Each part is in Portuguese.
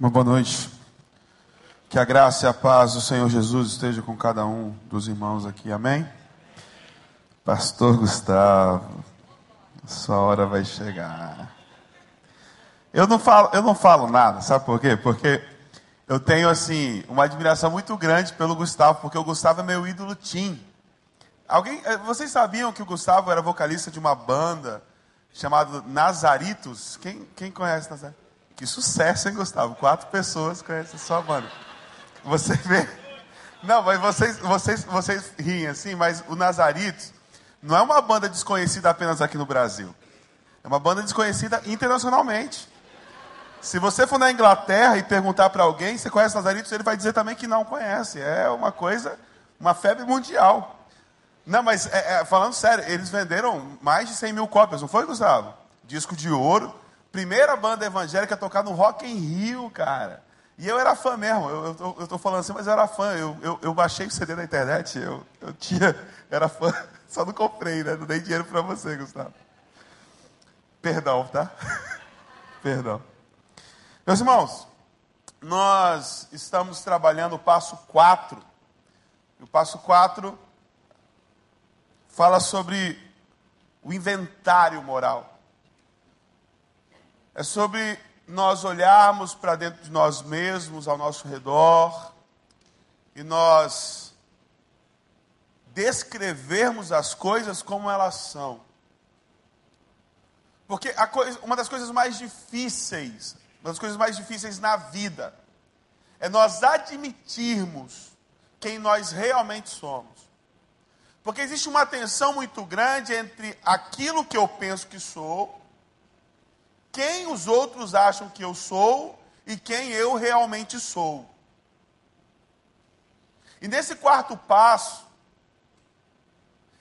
Uma boa noite. Que a graça e a paz do Senhor Jesus esteja com cada um dos irmãos aqui. Amém? Pastor Gustavo, sua hora vai chegar. Eu não falo, eu não falo nada, sabe por quê? Porque eu tenho assim uma admiração muito grande pelo Gustavo, porque o Gustavo é meu ídolo tim. Alguém, eh, vocês sabiam que o Gustavo era vocalista de uma banda chamada Nazaritos? Quem, quem conhece Nazaritos? Que sucesso, hein, Gustavo? Quatro pessoas conhecem a sua banda. Você vê? Não, mas vocês, vocês, vocês riem assim, mas o Nazaritos não é uma banda desconhecida apenas aqui no Brasil. É uma banda desconhecida internacionalmente. Se você for na Inglaterra e perguntar para alguém, você conhece Nazaritos, ele vai dizer também que não conhece. É uma coisa, uma febre mundial. Não, mas é, é, falando sério, eles venderam mais de 100 mil cópias, não foi, Gustavo? Disco de ouro. Primeira banda evangélica a tocar no Rock in Rio, cara. E eu era fã mesmo, eu, eu, eu tô falando assim, mas eu era fã. Eu, eu, eu baixei o CD na internet, eu, eu tinha, era fã, só não comprei, né? Não dei dinheiro para você, Gustavo. Perdão, tá? Perdão. Meus irmãos, nós estamos trabalhando o passo 4. E o passo 4 fala sobre o inventário moral. É sobre nós olharmos para dentro de nós mesmos, ao nosso redor, e nós descrevermos as coisas como elas são. Porque coisa, uma das coisas mais difíceis, uma das coisas mais difíceis na vida, é nós admitirmos quem nós realmente somos. Porque existe uma tensão muito grande entre aquilo que eu penso que sou quem os outros acham que eu sou e quem eu realmente sou. E nesse quarto passo,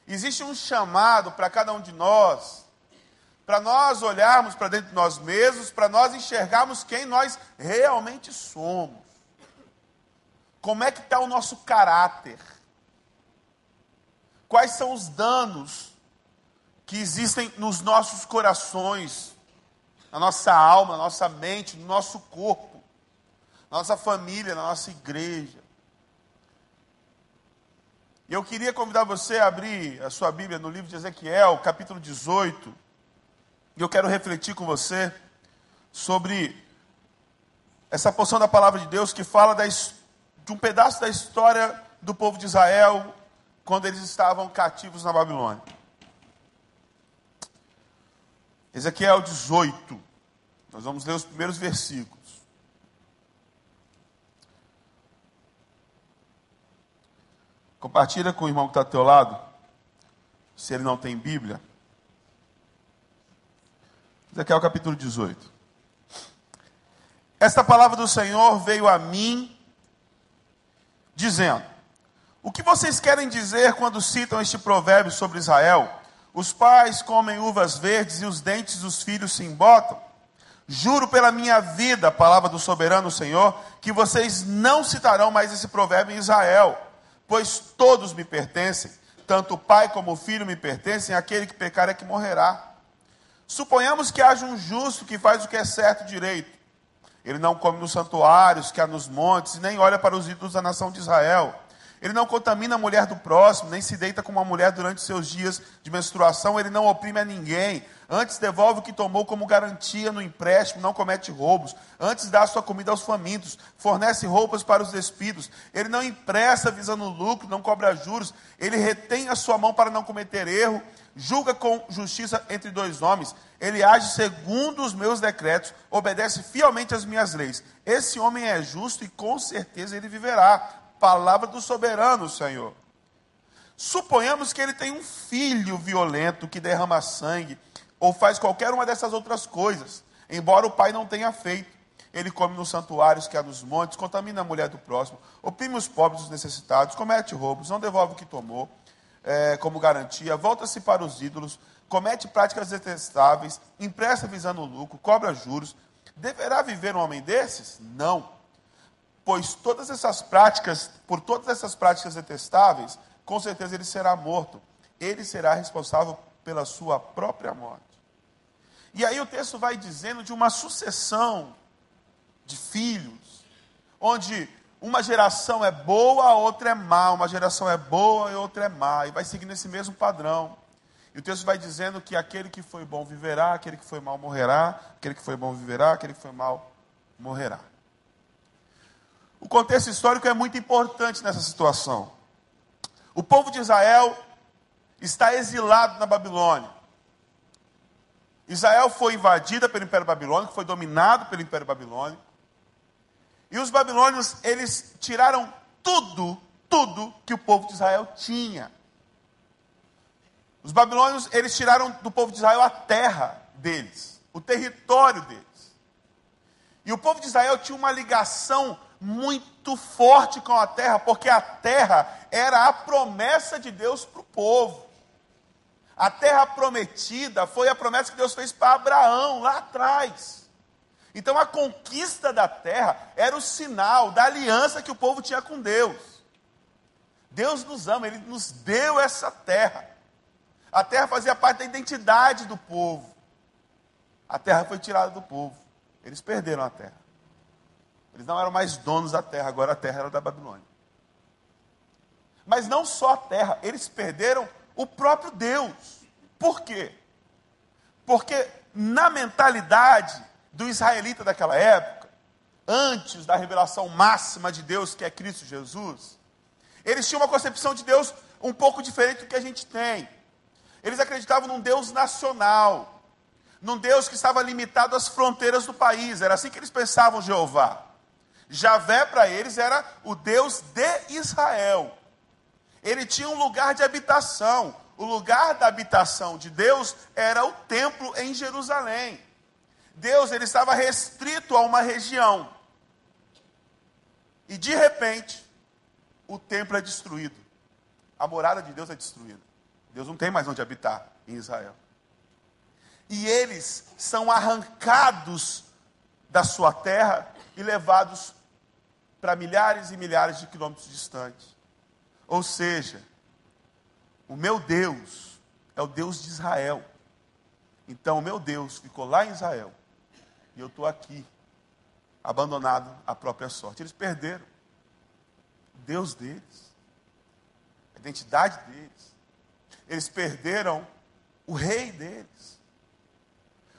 existe um chamado para cada um de nós, para nós olharmos para dentro de nós mesmos, para nós enxergarmos quem nós realmente somos. Como é que está o nosso caráter? Quais são os danos que existem nos nossos corações? Na nossa alma, na nossa mente, no nosso corpo, na nossa família, na nossa igreja. E eu queria convidar você a abrir a sua Bíblia no livro de Ezequiel, capítulo 18. E eu quero refletir com você sobre essa porção da palavra de Deus que fala de um pedaço da história do povo de Israel quando eles estavam cativos na Babilônia. Ezequiel 18. Nós vamos ler os primeiros versículos. Compartilha com o irmão que está ao teu lado, se ele não tem Bíblia. Ezequiel capítulo 18. Esta palavra do Senhor veio a mim, dizendo: O que vocês querem dizer quando citam este provérbio sobre Israel? Os pais comem uvas verdes e os dentes dos filhos se embotam. Juro pela minha vida, palavra do soberano Senhor, que vocês não citarão mais esse provérbio em Israel, pois todos me pertencem, tanto o pai como o filho me pertencem, aquele que pecar é que morrerá. Suponhamos que haja um justo que faz o que é certo e direito. Ele não come nos santuários que há nos montes, nem olha para os ídolos da nação de Israel. Ele não contamina a mulher do próximo, nem se deita com uma mulher durante seus dias de menstruação, ele não oprime a ninguém. Antes devolve o que tomou como garantia no empréstimo, não comete roubos. Antes dá sua comida aos famintos, fornece roupas para os despidos. Ele não empresta visando lucro, não cobra juros. Ele retém a sua mão para não cometer erro. Julga com justiça entre dois homens. Ele age segundo os meus decretos, obedece fielmente às minhas leis. Esse homem é justo e com certeza ele viverá palavra do soberano, Senhor. Suponhamos que ele tem um filho violento que derrama sangue ou faz qualquer uma dessas outras coisas, embora o pai não tenha feito. Ele come nos santuários que há nos montes, contamina a mulher do próximo, oprime os pobres e os necessitados, comete roubos, não devolve o que tomou é, como garantia, volta-se para os ídolos, comete práticas detestáveis, empresta visando o lucro, cobra juros. Deverá viver um homem desses? Não pois todas essas práticas, por todas essas práticas detestáveis, com certeza ele será morto. Ele será responsável pela sua própria morte. E aí o texto vai dizendo de uma sucessão de filhos, onde uma geração é boa, a outra é má, uma geração é boa e outra é má, e vai seguindo esse mesmo padrão. E o texto vai dizendo que aquele que foi bom viverá, aquele que foi mal morrerá, aquele que foi bom viverá, aquele que foi mal morrerá. O contexto histórico é muito importante nessa situação. O povo de Israel está exilado na Babilônia. Israel foi invadida pelo Império Babilônico, foi dominado pelo Império Babilônico. E os babilônios, eles tiraram tudo, tudo que o povo de Israel tinha. Os babilônios, eles tiraram do povo de Israel a terra deles, o território deles. E o povo de Israel tinha uma ligação muito forte com a terra, porque a terra era a promessa de Deus para o povo. A terra prometida foi a promessa que Deus fez para Abraão lá atrás. Então a conquista da terra era o sinal da aliança que o povo tinha com Deus. Deus nos ama, Ele nos deu essa terra. A terra fazia parte da identidade do povo. A terra foi tirada do povo. Eles perderam a terra. Eles não eram mais donos da terra, agora a terra era da Babilônia. Mas não só a terra, eles perderam o próprio Deus. Por quê? Porque na mentalidade do israelita daquela época, antes da revelação máxima de Deus, que é Cristo Jesus, eles tinham uma concepção de Deus um pouco diferente do que a gente tem. Eles acreditavam num Deus nacional, num Deus que estava limitado às fronteiras do país. Era assim que eles pensavam Jeová. Javé para eles era o Deus de Israel. Ele tinha um lugar de habitação. O lugar da habitação de Deus era o templo em Jerusalém. Deus ele estava restrito a uma região. E de repente, o templo é destruído. A morada de Deus é destruída. Deus não tem mais onde habitar em Israel. E eles são arrancados da sua terra e levados para milhares e milhares de quilômetros distantes. Ou seja, o meu Deus é o Deus de Israel. Então, o meu Deus ficou lá em Israel e eu estou aqui, abandonado à própria sorte. Eles perderam o Deus deles, a identidade deles. Eles perderam o rei deles.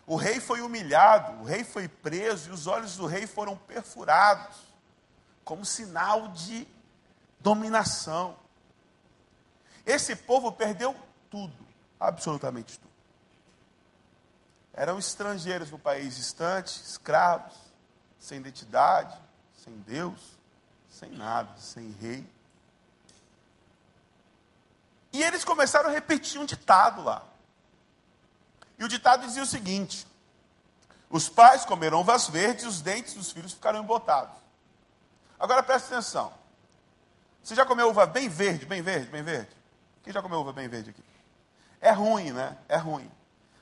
O rei foi humilhado, o rei foi preso e os olhos do rei foram perfurados como sinal de dominação. Esse povo perdeu tudo, absolutamente tudo. Eram estrangeiros no país distante, escravos, sem identidade, sem Deus, sem nada, sem rei. E eles começaram a repetir um ditado lá. E o ditado dizia o seguinte: os pais comeram uvas verdes e os dentes dos filhos ficaram embotados. Agora preste atenção. Você já comeu uva bem verde, bem verde, bem verde? Quem já comeu uva bem verde aqui? É ruim, né? É ruim.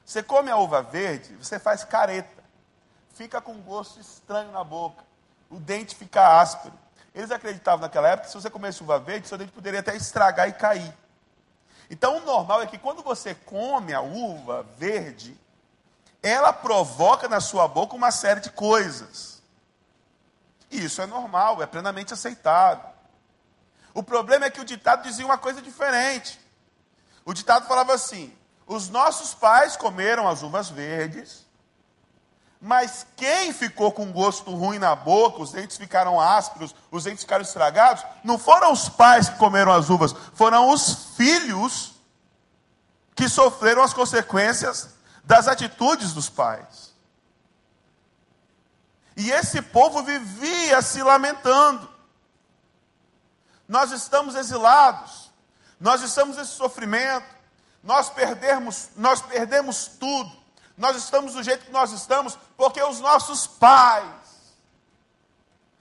Você come a uva verde, você faz careta. Fica com um gosto estranho na boca. O dente fica áspero. Eles acreditavam naquela época que se você comesse uva verde, seu dente poderia até estragar e cair. Então o normal é que quando você come a uva verde, ela provoca na sua boca uma série de coisas. E isso é normal, é plenamente aceitado. O problema é que o ditado dizia uma coisa diferente. O ditado falava assim: os nossos pais comeram as uvas verdes, mas quem ficou com gosto ruim na boca, os dentes ficaram ásperos, os dentes ficaram estragados, não foram os pais que comeram as uvas, foram os filhos que sofreram as consequências das atitudes dos pais. E esse povo vivia se lamentando. Nós estamos exilados, nós estamos nesse sofrimento, nós perdemos, nós perdemos tudo. Nós estamos do jeito que nós estamos porque os nossos pais,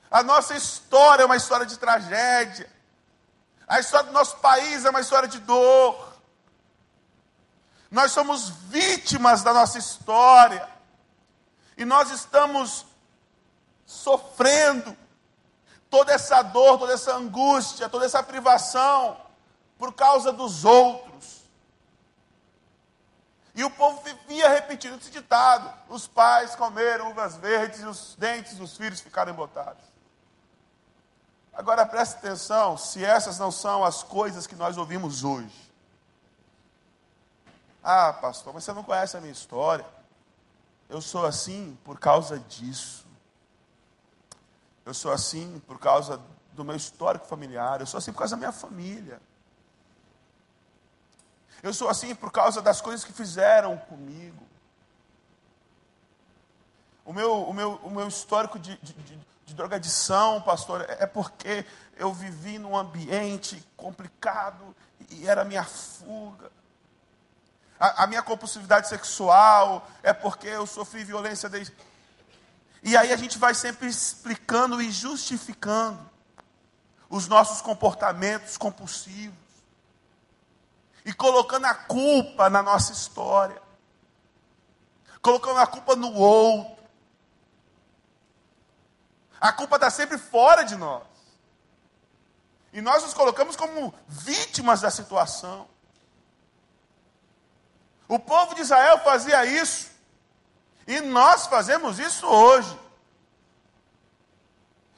a nossa história é uma história de tragédia. A história do nosso país é uma história de dor. Nós somos vítimas da nossa história. E nós estamos sofrendo toda essa dor, toda essa angústia, toda essa privação por causa dos outros. E o povo vivia repetindo esse ditado: os pais comeram uvas verdes e os dentes dos filhos ficaram embotados. Agora preste atenção, se essas não são as coisas que nós ouvimos hoje. Ah, pastor, mas você não conhece a minha história. Eu sou assim por causa disso. Eu sou assim por causa do meu histórico familiar. Eu sou assim por causa da minha família. Eu sou assim por causa das coisas que fizeram comigo. O meu, o meu, o meu histórico de, de, de, de drogadição, pastor, é, é porque eu vivi num ambiente complicado e era minha fuga. A, a minha compulsividade sexual é porque eu sofri violência desde. E aí a gente vai sempre explicando e justificando os nossos comportamentos compulsivos e colocando a culpa na nossa história, colocando a culpa no outro. A culpa está sempre fora de nós. E nós nos colocamos como vítimas da situação. O povo de Israel fazia isso. E nós fazemos isso hoje.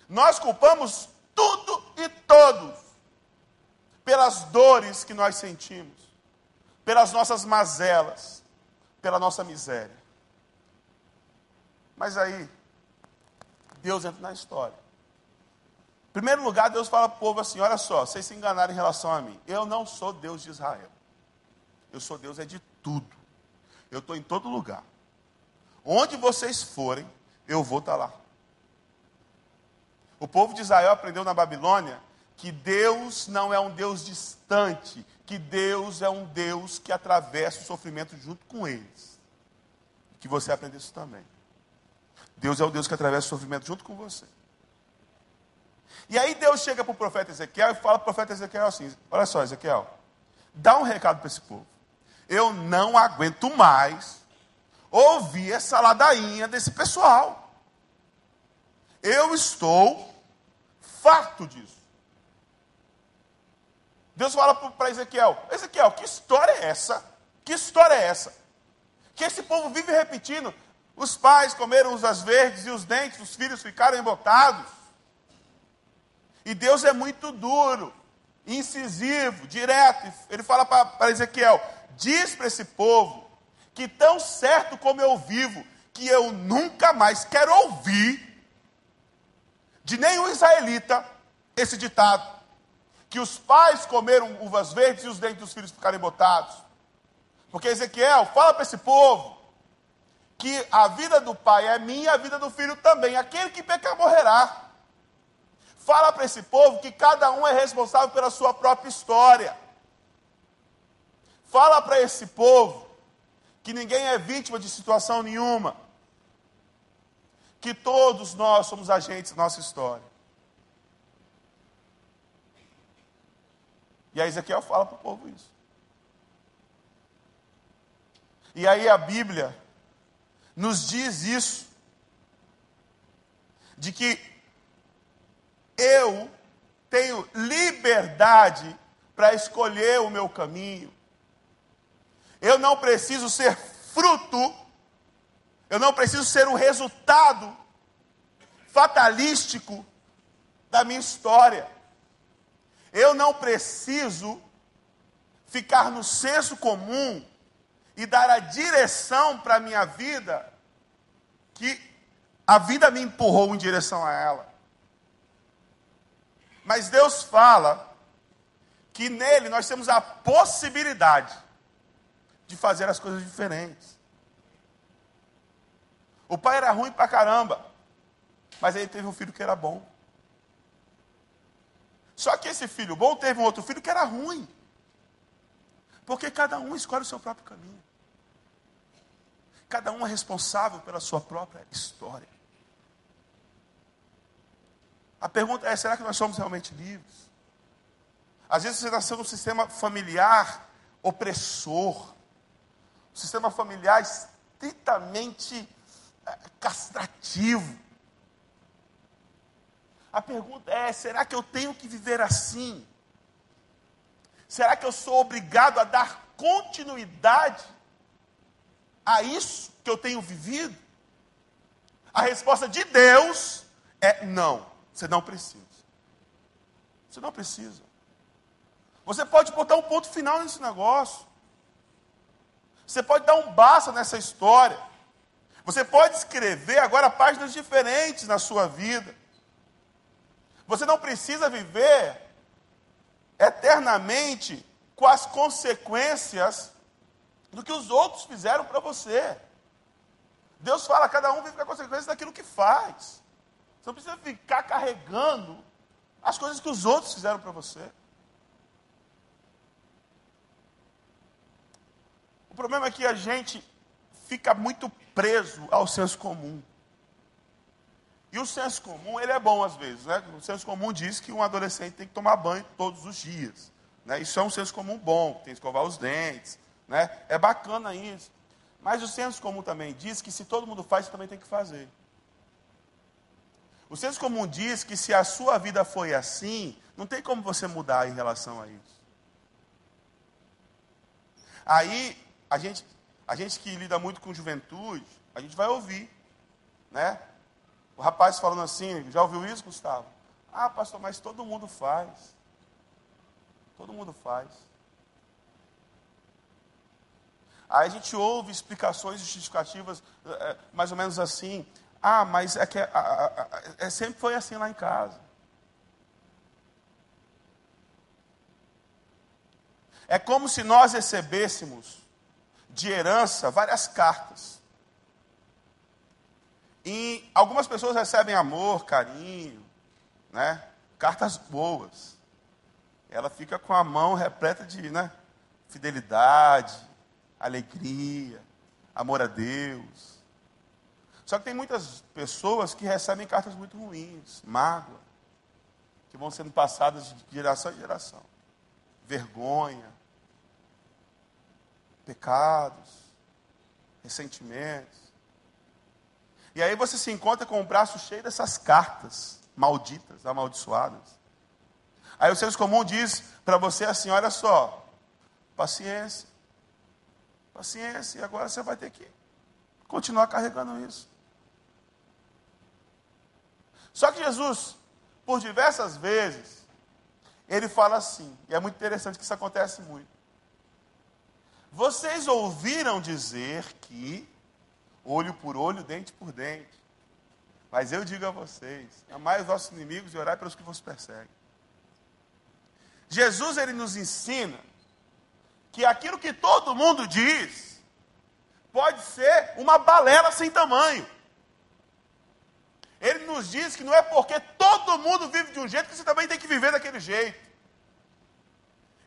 Nós culpamos tudo e todos pelas dores que nós sentimos, pelas nossas mazelas, pela nossa miséria. Mas aí, Deus entra na história. Em primeiro lugar, Deus fala para o povo assim: olha só, vocês se enganaram em relação a mim. Eu não sou Deus de Israel. Eu sou Deus é de tudo. Eu estou em todo lugar. Onde vocês forem, eu vou estar tá lá. O povo de Israel aprendeu na Babilônia que Deus não é um Deus distante, que Deus é um Deus que atravessa o sofrimento junto com eles. Que você aprenda isso também. Deus é o Deus que atravessa o sofrimento junto com você. E aí Deus chega para o profeta Ezequiel e fala para o profeta Ezequiel assim: Olha só, Ezequiel, dá um recado para esse povo. Eu não aguento mais ouvir essa ladainha desse pessoal. Eu estou farto disso. Deus fala para Ezequiel: Ezequiel, que história é essa? Que história é essa? Que esse povo vive repetindo: os pais comeram uvas verdes e os dentes dos filhos ficaram embotados. E Deus é muito duro, incisivo, direto. Ele fala para Ezequiel: diz para esse povo que, tão certo como eu vivo, que eu nunca mais quero ouvir de nenhum israelita esse ditado que os pais comeram uvas verdes e os dentes dos filhos ficaram botados. Porque Ezequiel fala para esse povo que a vida do pai é minha e a vida do filho também. Aquele que pecar morrerá. Fala para esse povo que cada um é responsável pela sua própria história. Fala para esse povo que ninguém é vítima de situação nenhuma. Que todos nós somos agentes da nossa história. E aí Ezequiel fala para o povo isso. E aí a Bíblia nos diz isso, de que eu tenho liberdade para escolher o meu caminho. Eu não preciso ser fruto, eu não preciso ser o resultado fatalístico da minha história. Eu não preciso ficar no senso comum e dar a direção para a minha vida que a vida me empurrou em direção a ela. Mas Deus fala que nele nós temos a possibilidade de fazer as coisas diferentes. O pai era ruim pra caramba, mas ele teve um filho que era bom. Só que esse filho bom teve um outro filho que era ruim. Porque cada um escolhe o seu próprio caminho. Cada um é responsável pela sua própria história. A pergunta é: será que nós somos realmente livres? Às vezes você nasceu num sistema familiar opressor, um sistema familiar estritamente eh, castrativo. A pergunta é: será que eu tenho que viver assim? Será que eu sou obrigado a dar continuidade a isso que eu tenho vivido? A resposta de Deus é não, você não precisa. Você não precisa. Você pode botar um ponto final nesse negócio. Você pode dar um basta nessa história. Você pode escrever agora páginas diferentes na sua vida. Você não precisa viver eternamente com as consequências do que os outros fizeram para você. Deus fala, cada um vive com a consequência daquilo que faz. Você não precisa ficar carregando as coisas que os outros fizeram para você. Problema é que a gente fica muito preso ao senso comum. E o senso comum, ele é bom às vezes, né? O senso comum diz que um adolescente tem que tomar banho todos os dias. Né? Isso é um senso comum bom, tem que escovar os dentes, né? É bacana isso. Mas o senso comum também diz que se todo mundo faz, você também tem que fazer. O senso comum diz que se a sua vida foi assim, não tem como você mudar em relação a isso. Aí, a gente, a gente que lida muito com juventude, a gente vai ouvir, né? O rapaz falando assim, já ouviu isso, Gustavo? Ah, pastor, mas todo mundo faz. Todo mundo faz. Aí a gente ouve explicações justificativas, é, mais ou menos assim. Ah, mas é que é, é, sempre foi assim lá em casa. É como se nós recebêssemos de herança várias cartas. E algumas pessoas recebem amor, carinho, né? Cartas boas. Ela fica com a mão repleta de né, fidelidade, alegria, amor a Deus. Só que tem muitas pessoas que recebem cartas muito ruins, mágoa, que vão sendo passadas de geração em geração. Vergonha, pecados, ressentimentos. E aí você se encontra com o braço cheio dessas cartas malditas, amaldiçoadas. Aí o senso comum diz para você assim: olha só, paciência, paciência, e agora você vai ter que continuar carregando isso. Só que Jesus, por diversas vezes, ele fala assim, e é muito interessante que isso acontece muito. Vocês ouviram dizer que olho por olho, dente por dente. Mas eu digo a vocês: amai os vossos inimigos e orai pelos que vos perseguem. Jesus ele nos ensina que aquilo que todo mundo diz pode ser uma balela sem tamanho. Ele nos diz que não é porque todo mundo vive de um jeito que você também tem que viver daquele jeito.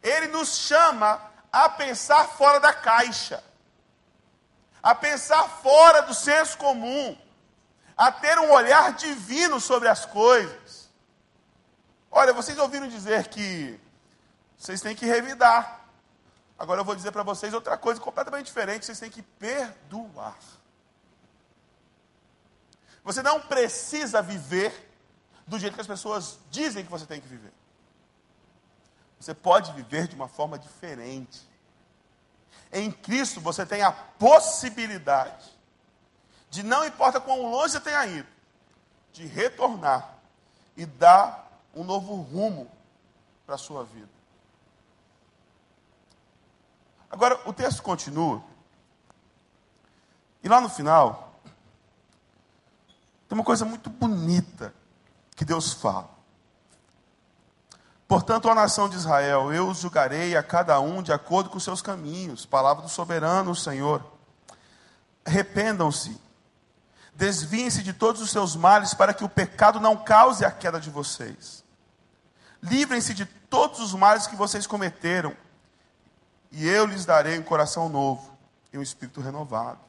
Ele nos chama a pensar fora da caixa, a pensar fora do senso comum, a ter um olhar divino sobre as coisas. Olha, vocês ouviram dizer que vocês têm que revidar. Agora eu vou dizer para vocês outra coisa completamente diferente: vocês têm que perdoar. Você não precisa viver do jeito que as pessoas dizem que você tem que viver. Você pode viver de uma forma diferente. Em Cristo você tem a possibilidade de, não importa quão longe você tenha ido, de retornar e dar um novo rumo para a sua vida. Agora, o texto continua. E lá no final, tem uma coisa muito bonita que Deus fala. Portanto, a nação de Israel, eu os julgarei a cada um de acordo com os seus caminhos. Palavra do soberano, Senhor. Arrependam-se, desviem-se de todos os seus males, para que o pecado não cause a queda de vocês. Livrem-se de todos os males que vocês cometeram, e eu lhes darei um coração novo e um espírito renovado.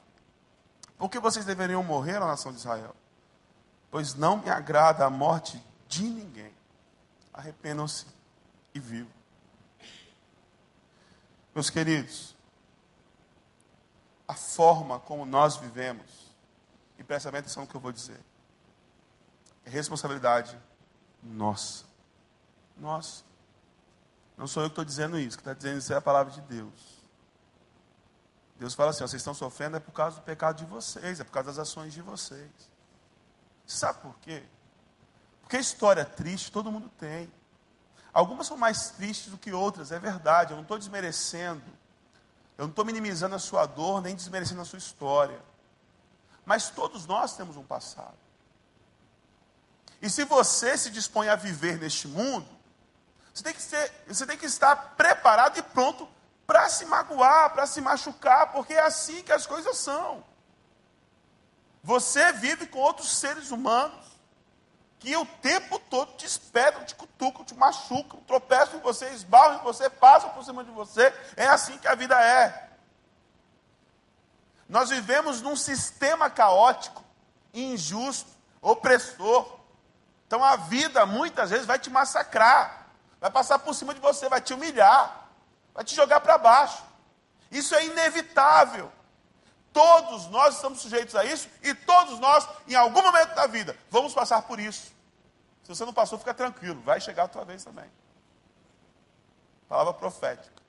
Por que vocês deveriam morrer, a nação de Israel? pois não me agrada a morte de ninguém. Arrependam-se e vivam. Meus queridos, a forma como nós vivemos, e presta atenção no que eu vou dizer, é responsabilidade nossa. Nossa. Não sou eu que estou dizendo isso, que está dizendo isso é a palavra de Deus. Deus fala assim: ó, vocês estão sofrendo é por causa do pecado de vocês, é por causa das ações de vocês. Sabe por quê? Porque história triste todo mundo tem. Algumas são mais tristes do que outras, é verdade. Eu não estou desmerecendo. Eu não estou minimizando a sua dor, nem desmerecendo a sua história. Mas todos nós temos um passado. E se você se dispõe a viver neste mundo, você tem que, ser, você tem que estar preparado e pronto para se magoar, para se machucar, porque é assim que as coisas são. Você vive com outros seres humanos que o tempo todo te esperam, te cutucam, te machucam, tropeçam em você, esbarram em você, passam por cima de você. É assim que a vida é. Nós vivemos num sistema caótico, injusto, opressor. Então a vida muitas vezes vai te massacrar, vai passar por cima de você, vai te humilhar, vai te jogar para baixo. Isso é inevitável. Todos nós estamos sujeitos a isso e todos nós, em algum momento da vida, vamos passar por isso. Se você não passou, fica tranquilo, vai chegar a tua vez também. Palavra profética.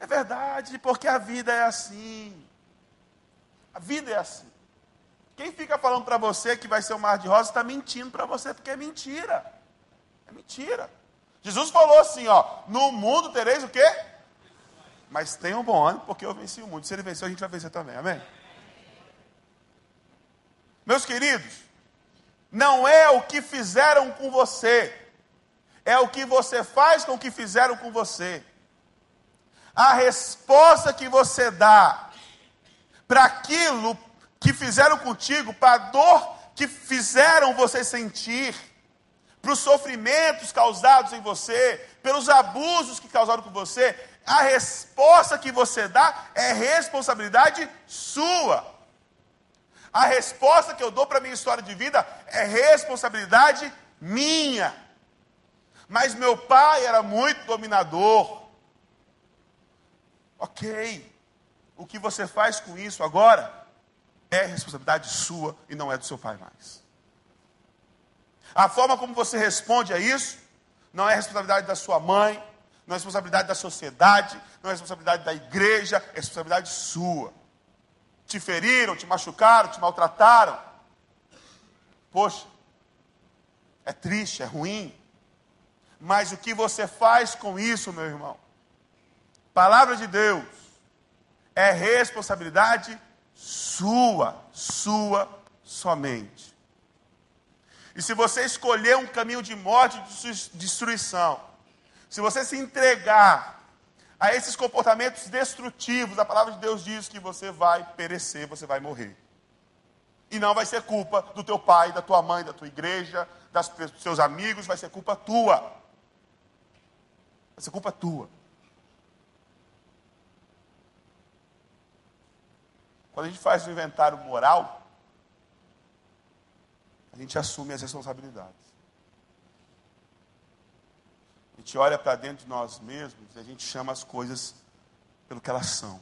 É verdade, porque a vida é assim. A vida é assim. Quem fica falando para você que vai ser um mar de rosas está mentindo para você, porque é mentira. É mentira. Jesus falou assim, ó, no mundo tereis o quê? Mas tenha um bom ânimo, porque eu venci o mundo. Se ele venceu, a gente vai vencer também. Amém? Meus queridos, não é o que fizeram com você, é o que você faz com o que fizeram com você. A resposta que você dá para aquilo que fizeram contigo, para a dor que fizeram você sentir, para os sofrimentos causados em você, pelos abusos que causaram com você, a resposta que você dá é responsabilidade sua. A resposta que eu dou para a minha história de vida é responsabilidade minha. Mas meu pai era muito dominador. Ok. O que você faz com isso agora é responsabilidade sua e não é do seu pai mais. A forma como você responde a isso não é responsabilidade da sua mãe, não é responsabilidade da sociedade, não é responsabilidade da igreja, é responsabilidade sua. Te feriram, te machucaram, te maltrataram. Poxa, é triste, é ruim. Mas o que você faz com isso, meu irmão? Palavra de Deus é responsabilidade sua, sua somente. E se você escolher um caminho de morte e de destruição, se você se entregar a esses comportamentos destrutivos, a palavra de Deus diz que você vai perecer, você vai morrer. E não vai ser culpa do teu pai, da tua mãe, da tua igreja, das, dos seus amigos, vai ser culpa tua. Vai ser culpa tua. Quando a gente faz o inventário moral, a gente assume as responsabilidades gente olha para dentro de nós mesmos e a gente chama as coisas pelo que elas são.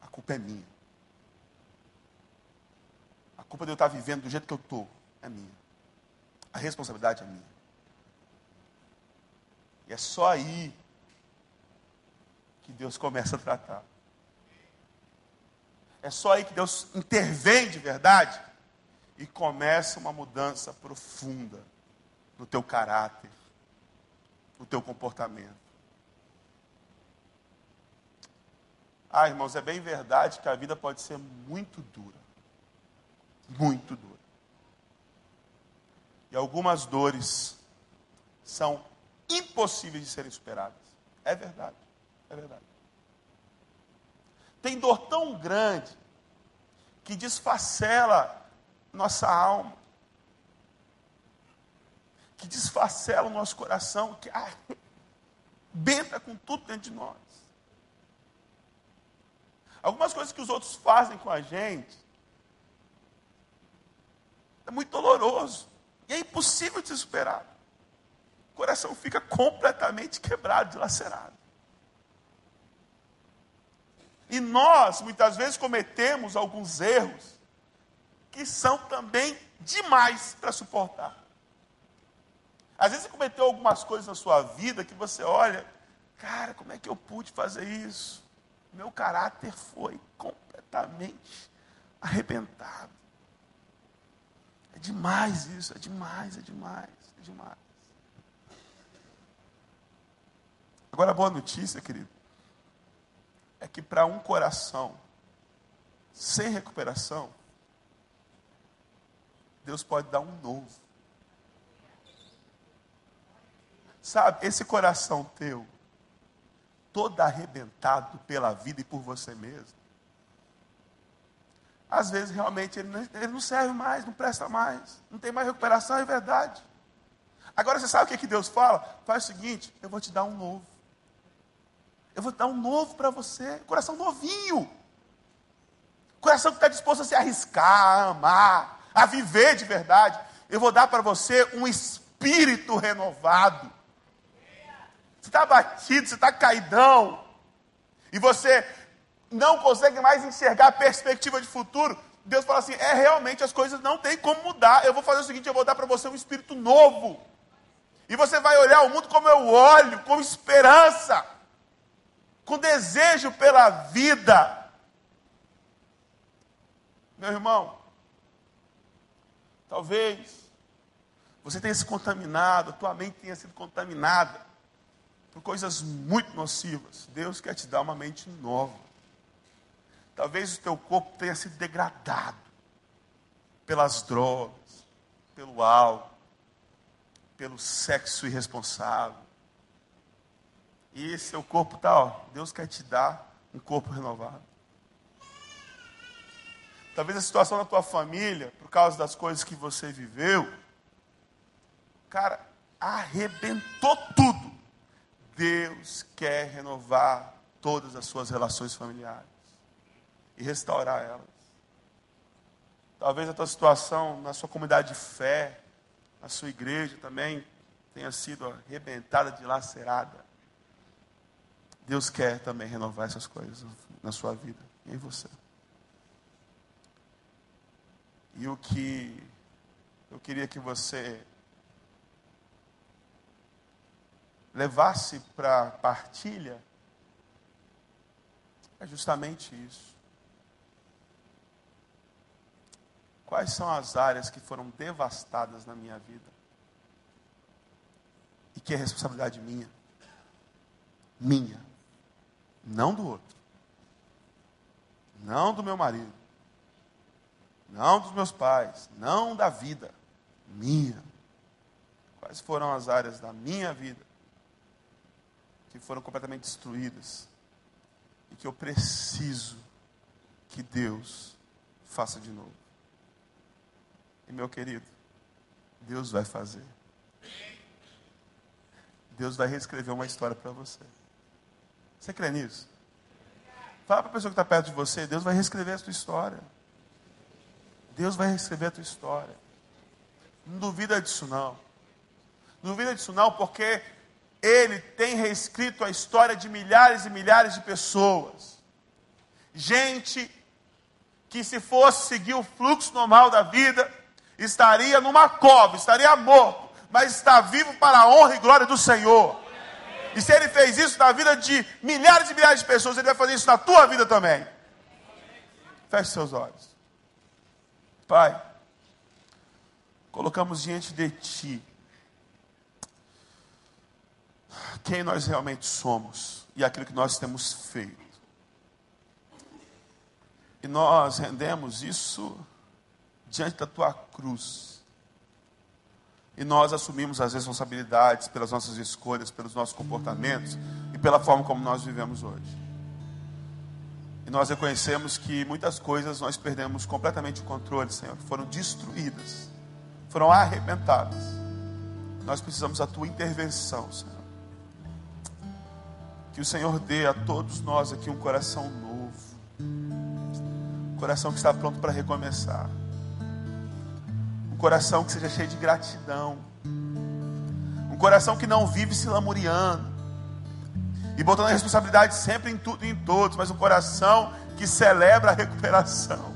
A culpa é minha. A culpa de eu estar vivendo do jeito que eu estou é minha. A responsabilidade é minha. E é só aí que Deus começa a tratar. É só aí que Deus intervém de verdade e começa uma mudança profunda no teu caráter, no teu comportamento. Ah, irmãos, é bem verdade que a vida pode ser muito dura. Muito dura. E algumas dores são impossíveis de serem superadas. É verdade. É verdade. Tem dor tão grande que desfacela nossa alma que desfacela o nosso coração, que arrebenta com tudo dentro de nós. Algumas coisas que os outros fazem com a gente é muito doloroso e é impossível de ser superado. O coração fica completamente quebrado, dilacerado. E nós, muitas vezes, cometemos alguns erros que são também demais para suportar. Às vezes você cometeu algumas coisas na sua vida que você olha Cara, como é que eu pude fazer isso? Meu caráter foi completamente arrebentado. É demais isso, é demais, é demais, é demais. Agora a boa notícia, querido, é que para um coração sem recuperação, Deus pode dar um novo. Sabe, esse coração teu, todo arrebentado pela vida e por você mesmo, às vezes realmente ele não, ele não serve mais, não presta mais, não tem mais recuperação, é verdade. Agora você sabe o que, que Deus fala? Faz o seguinte: eu vou te dar um novo. Eu vou te dar um novo para você, coração novinho. Coração que está disposto a se arriscar, a amar, a viver de verdade. Eu vou dar para você um espírito renovado. Você está batido, você está caidão. E você não consegue mais enxergar a perspectiva de futuro, Deus fala assim: é realmente as coisas não tem como mudar. Eu vou fazer o seguinte: eu vou dar para você um espírito novo. E você vai olhar o mundo como eu olho, com esperança, com desejo pela vida. Meu irmão, talvez você tenha se contaminado, a tua mente tenha sido contaminada por coisas muito nocivas. Deus quer te dar uma mente nova. Talvez o teu corpo tenha sido degradado pelas drogas, pelo álcool, pelo sexo irresponsável. E seu corpo está, ó, Deus quer te dar um corpo renovado. Talvez a situação da tua família, por causa das coisas que você viveu, cara, arrebentou tudo. Deus quer renovar todas as suas relações familiares e restaurar elas. Talvez a tua situação na sua comunidade de fé, na sua igreja também tenha sido arrebentada, dilacerada. Deus quer também renovar essas coisas na sua vida e em você. E o que eu queria que você levasse para partilha é justamente isso. Quais são as áreas que foram devastadas na minha vida? E que é responsabilidade minha? Minha. Não do outro. Não do meu marido. Não dos meus pais. Não da vida. Minha. Quais foram as áreas da minha vida que foram completamente destruídas? E que eu preciso que Deus faça de novo. E meu querido, Deus vai fazer. Deus vai reescrever uma história para você. Você crê nisso? Fala para a pessoa que está perto de você, Deus vai reescrever a sua história. Deus vai reescrever a tua história. Não duvida disso não. Não duvida disso não, porque Ele tem reescrito a história de milhares e milhares de pessoas. Gente que se fosse seguir o fluxo normal da vida, estaria numa cova, estaria morto, mas está vivo para a honra e glória do Senhor. E se ele fez isso na vida de milhares e milhares de pessoas, ele vai fazer isso na tua vida também. Feche seus olhos. Pai, colocamos diante de Ti quem nós realmente somos e aquilo que nós temos feito. E nós rendemos isso diante da tua cruz. E nós assumimos as responsabilidades pelas nossas escolhas, pelos nossos comportamentos e pela forma como nós vivemos hoje. E nós reconhecemos que muitas coisas nós perdemos completamente o controle, Senhor, foram destruídas, foram arrebentadas. Nós precisamos da tua intervenção, Senhor. Que o Senhor dê a todos nós aqui um coração novo, um coração que está pronto para recomeçar um coração que seja cheio de gratidão. Um coração que não vive se lamuriando. E botando a responsabilidade sempre em tudo e em todos. Mas um coração que celebra a recuperação.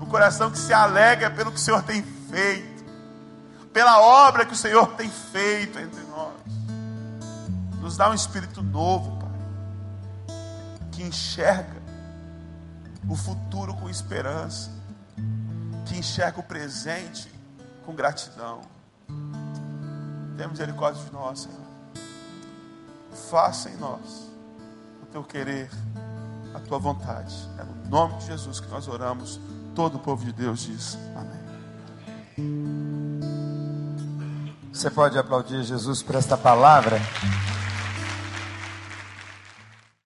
Um coração que se alegra pelo que o Senhor tem feito. Pela obra que o Senhor tem feito entre nós. Nos dá um espírito novo, Pai, que enxerga o futuro com esperança, que enxerga o presente com gratidão. Tenha misericórdia de nós, Senhor. Faça em nós o teu querer, a tua vontade. É no nome de Jesus que nós oramos. Todo o povo de Deus diz amém. Você pode aplaudir Jesus por esta palavra?